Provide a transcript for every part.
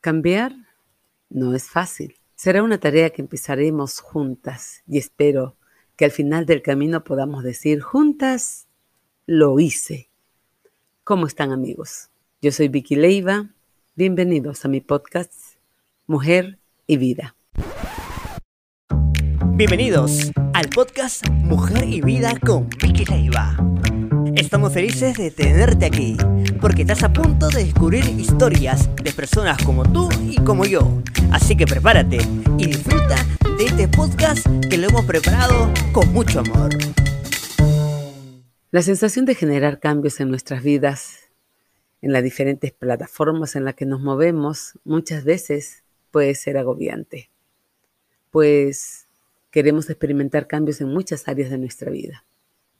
Cambiar no es fácil. Será una tarea que empezaremos juntas y espero que al final del camino podamos decir juntas, lo hice. ¿Cómo están amigos? Yo soy Vicky Leiva. Bienvenidos a mi podcast Mujer y Vida. Bienvenidos al podcast Mujer y Vida con Vicky Leiva. Estamos felices de tenerte aquí, porque estás a punto de descubrir historias de personas como tú y como yo. Así que prepárate y disfruta de este podcast que lo hemos preparado con mucho amor. La sensación de generar cambios en nuestras vidas, en las diferentes plataformas en las que nos movemos, muchas veces puede ser agobiante, pues queremos experimentar cambios en muchas áreas de nuestra vida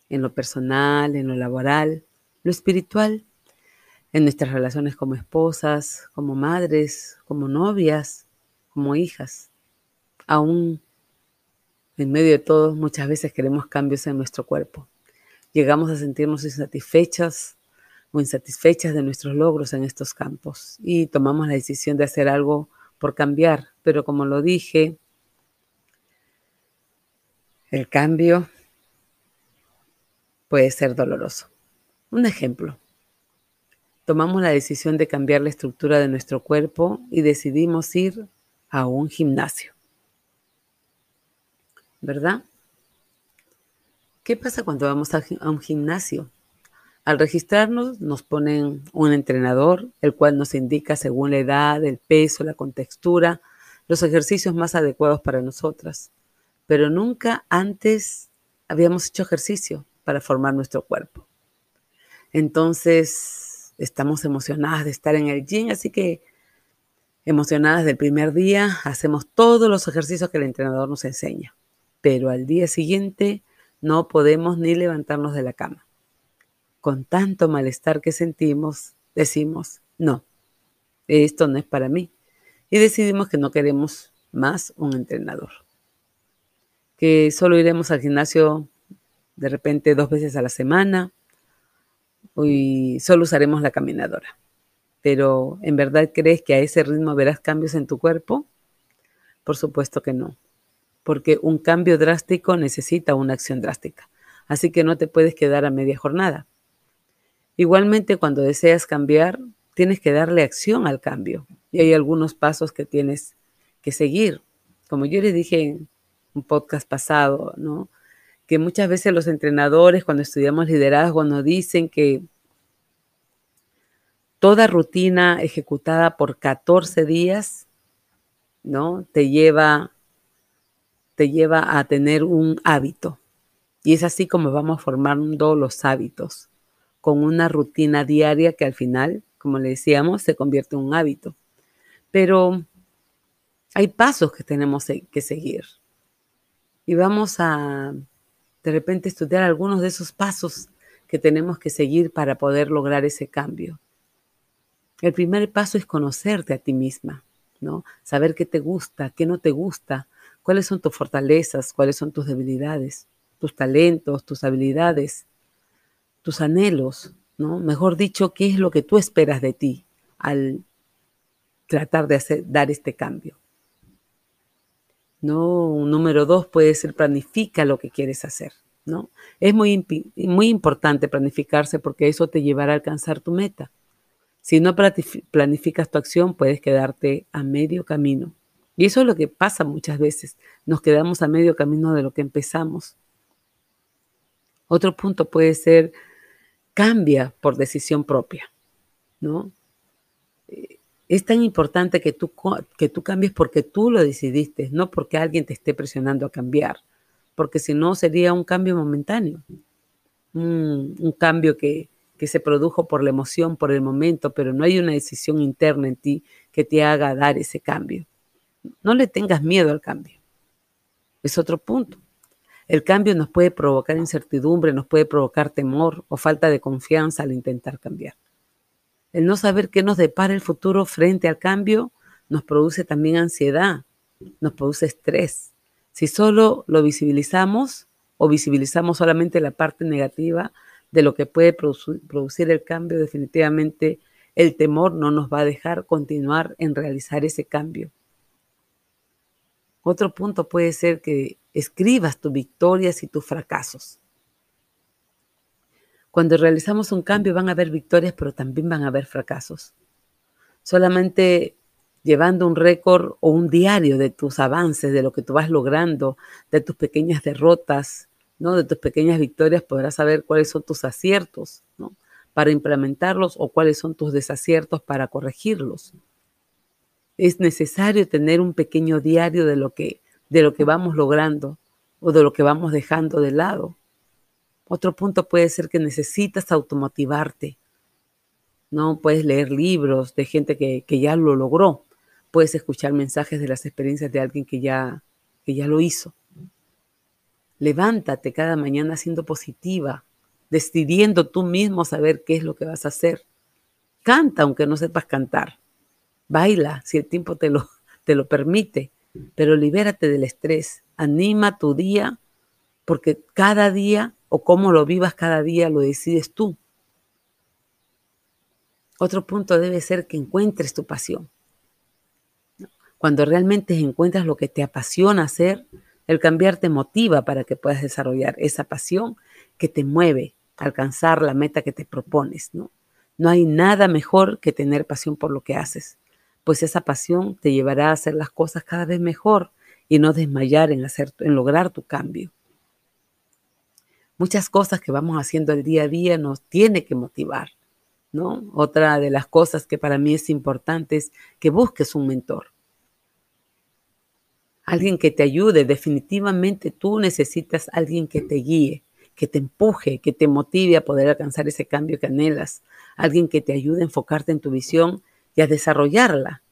en lo personal, en lo laboral, lo espiritual, en nuestras relaciones como esposas, como madres, como novias, como hijas. Aún en medio de todo, muchas veces queremos cambios en nuestro cuerpo. Llegamos a sentirnos insatisfechas o insatisfechas de nuestros logros en estos campos y tomamos la decisión de hacer algo por cambiar. Pero como lo dije, el cambio puede ser doloroso. Un ejemplo. Tomamos la decisión de cambiar la estructura de nuestro cuerpo y decidimos ir a un gimnasio. ¿Verdad? ¿Qué pasa cuando vamos a, un gimnasio? Al registrarnos nos ponen un entrenador, el cual nos indica según la edad, el peso, la contextura, los ejercicios más adecuados para nosotras. Pero nunca antes habíamos hecho ejercicio para formar nuestro cuerpo. Entonces, estamos emocionadas de estar en el gym, así que emocionadas del primer día, hacemos todos los ejercicios que el entrenador nos enseña, pero al día siguiente no podemos ni levantarnos de la cama. Con tanto malestar que sentimos, decimos, no, esto no es para mí. Y decidimos que no queremos más un entrenador. Que solo iremos al gimnasio de repente dos veces a la semana y solo usaremos la caminadora. Pero ¿en verdad crees que a ese ritmo verás cambios en tu cuerpo? Por supuesto que no, porque un cambio drástico necesita una acción drástica, así que no te puedes quedar a media jornada. Igualmente, cuando deseas cambiar, tienes que darle acción al cambio y hay algunos pasos que tienes que seguir. Como yo les dije en un podcast pasado, ¿no? Que muchas veces los entrenadores cuando estudiamos liderazgo nos dicen que toda rutina ejecutada por 14 días, ¿no? Te lleva, te lleva a tener un hábito. Y es así como vamos formando los hábitos, con una rutina diaria que al final, como le decíamos, se convierte en un hábito. Pero hay pasos que tenemos que seguir. Y vamos a de repente estudiar algunos de esos pasos que tenemos que seguir para poder lograr ese cambio. El primer paso es conocerte a ti misma, ¿no? Saber qué te gusta, qué no te gusta, cuáles son tus fortalezas, cuáles son tus debilidades, tus talentos, tus habilidades, tus anhelos, ¿no? Mejor dicho, qué es lo que tú esperas de ti al tratar de hacer, dar este cambio. ¿No? Un número dos puede ser planifica lo que quieres hacer, ¿no? Es muy, muy importante planificarse porque eso te llevará a alcanzar tu meta. Si no planificas tu acción, puedes quedarte a medio camino. Y eso es lo que pasa muchas veces. Nos quedamos a medio camino de lo que empezamos. Otro punto puede ser cambia por decisión propia, ¿no? Es tan importante que tú, que tú cambies porque tú lo decidiste, no porque alguien te esté presionando a cambiar, porque si no sería un cambio momentáneo, un, cambio que, que se produjo por la emoción, por el momento, pero no hay una decisión interna en ti que te haga dar ese cambio. No le tengas miedo al cambio. Es otro punto. El cambio nos puede provocar incertidumbre, nos puede provocar temor o falta de confianza al intentar cambiar. El no saber qué nos depara el futuro frente al cambio nos produce también ansiedad, nos produce estrés. Si solo lo visibilizamos o visibilizamos solamente la parte negativa de lo que puede producir el cambio, definitivamente el temor no nos va a dejar continuar en realizar ese cambio. Otro punto puede ser que escribas tus victorias y tus fracasos. Cuando realizamos un cambio van a haber victorias, pero también van a haber fracasos. Solamente llevando un récord o un diario de tus avances, de lo que tú vas logrando, de tus pequeñas derrotas, ¿no? De tus pequeñas victorias podrás saber cuáles son tus aciertos, ¿no? Para implementarlos o cuáles son tus desaciertos para corregirlos. Es necesario tener un pequeño diario de lo que de lo que vamos logrando o de lo que vamos dejando de lado. Otro punto puede ser que necesitas automotivarte. No puedes leer libros de gente que, que ya lo logró. Puedes escuchar mensajes de las experiencias de alguien que ya, que ya lo hizo. Levántate cada mañana siendo positiva, decidiendo tú mismo saber qué es lo que vas a hacer. Canta aunque no sepas cantar. Baila si el tiempo te lo, te lo permite, pero libérate del estrés. Anima tu día porque cada día o cómo lo vivas cada día lo decides tú. Otro punto debe ser que encuentres tu pasión. Cuando realmente encuentras lo que te apasiona hacer, el cambiar te motiva para que puedas desarrollar esa pasión que te mueve a alcanzar la meta que te propones, ¿no? No hay nada mejor que tener pasión por lo que haces, pues esa pasión te llevará a hacer las cosas cada vez mejor y no desmayar en, hacer, en lograr tu cambio. Muchas cosas que vamos haciendo el día a día nos tiene que motivar, ¿no? Otra de las cosas que para mí es importante es que busques un mentor alguien que te ayude. Definitivamente tú necesitas alguien que te guíe, que te empuje, que te motive a poder alcanzar ese cambio que anhelas. Alguien que te ayude a enfocarte en tu visión y a desarrollarla.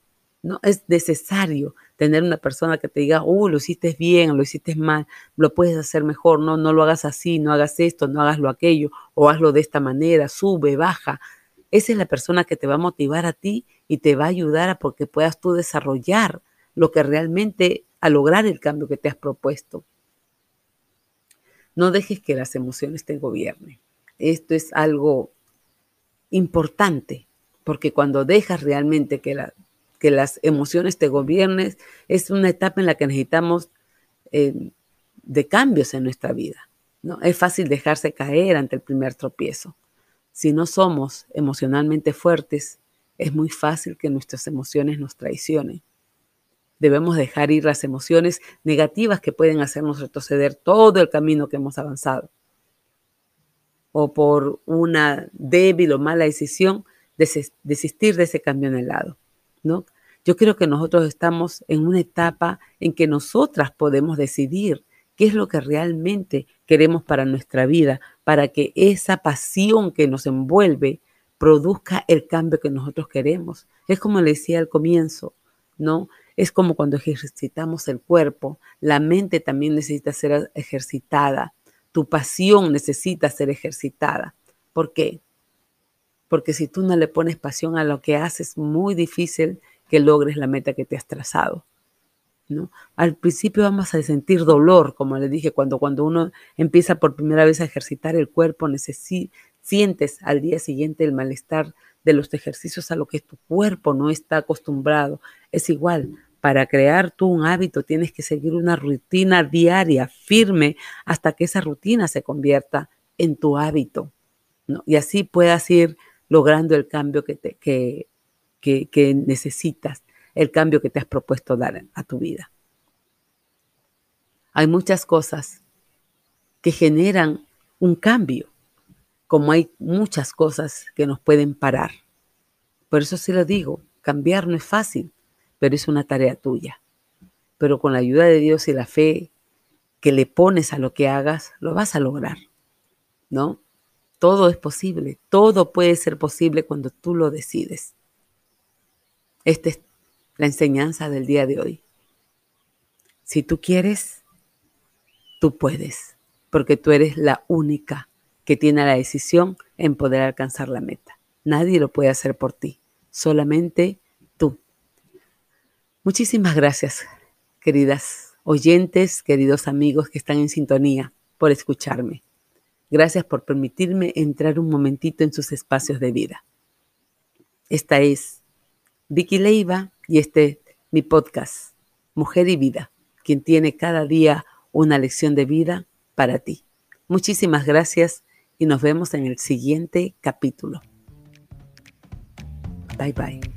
No es necesario tener una persona que te diga, uh, lo hiciste bien, lo hiciste mal, lo puedes hacer mejor, no, no lo hagas así, no hagas esto, no hagas lo aquello, o hazlo de esta manera, sube, baja. Esa es la persona que te va a motivar a ti y te va a ayudar a porque puedas tú desarrollar lo que realmente a lograr el cambio que te has propuesto. No dejes que las emociones te gobiernen. Esto es algo importante, porque cuando dejas realmente que, la, que las emociones te gobiernen, es una etapa en la que necesitamos eh, de cambios en nuestra vida. ¿no? Es fácil dejarse caer ante el primer tropiezo. Si no somos emocionalmente fuertes, es muy fácil que nuestras emociones nos traicionen. Debemos dejar ir las emociones negativas que pueden hacernos retroceder todo el camino que hemos avanzado. O por una débil o mala decisión, desistir de ese cambio en el lado. Yo creo que nosotros estamos en una etapa en que nosotras podemos decidir qué es lo que realmente queremos para nuestra vida, para que esa pasión que nos envuelve produzca el cambio que nosotros queremos. Es como le decía al comienzo, ¿no? Es como cuando ejercitamos el cuerpo, la mente también necesita ser ejercitada, tu pasión necesita ser ejercitada. ¿Por qué? Porque si tú no le pones pasión a lo que haces, es muy difícil que logres la meta que te has trazado. ¿no? Al principio vamos a sentir dolor, como le dije, cuando, cuando uno empieza por primera vez a ejercitar el cuerpo, sientes al día siguiente el malestar de los ejercicios a lo que tu cuerpo no está acostumbrado. Es igual, para crear tú un hábito tienes que seguir una rutina diaria, firme, hasta que esa rutina se convierta en tu hábito. Y así puedas ir logrando el cambio que, te, que, que necesitas, el cambio que te has propuesto dar a tu vida. Hay muchas cosas que generan un cambio, como hay muchas cosas que nos pueden parar. Por eso sí lo digo, cambiar no es fácil, pero es una tarea tuya. Pero con la ayuda de Dios y la fe que le pones a lo que hagas, lo vas a lograr, ¿no? Todo es posible, todo puede ser posible cuando tú lo decides. Esta es la enseñanza del día de hoy. Si tú quieres, tú puedes, porque tú eres la única que tiene la decisión en poder alcanzar la meta. Nadie lo puede hacer por ti, solamente Muchísimas gracias, queridas oyentes, queridos amigos que están en sintonía, por escucharme. Gracias por permitirme entrar un momentito en sus espacios de vida. Esta es Vicky Leiva y este mi podcast, Mujer y Vida, quien tiene cada día una lección de vida para ti. Muchísimas gracias y nos vemos en el siguiente capítulo. Bye bye.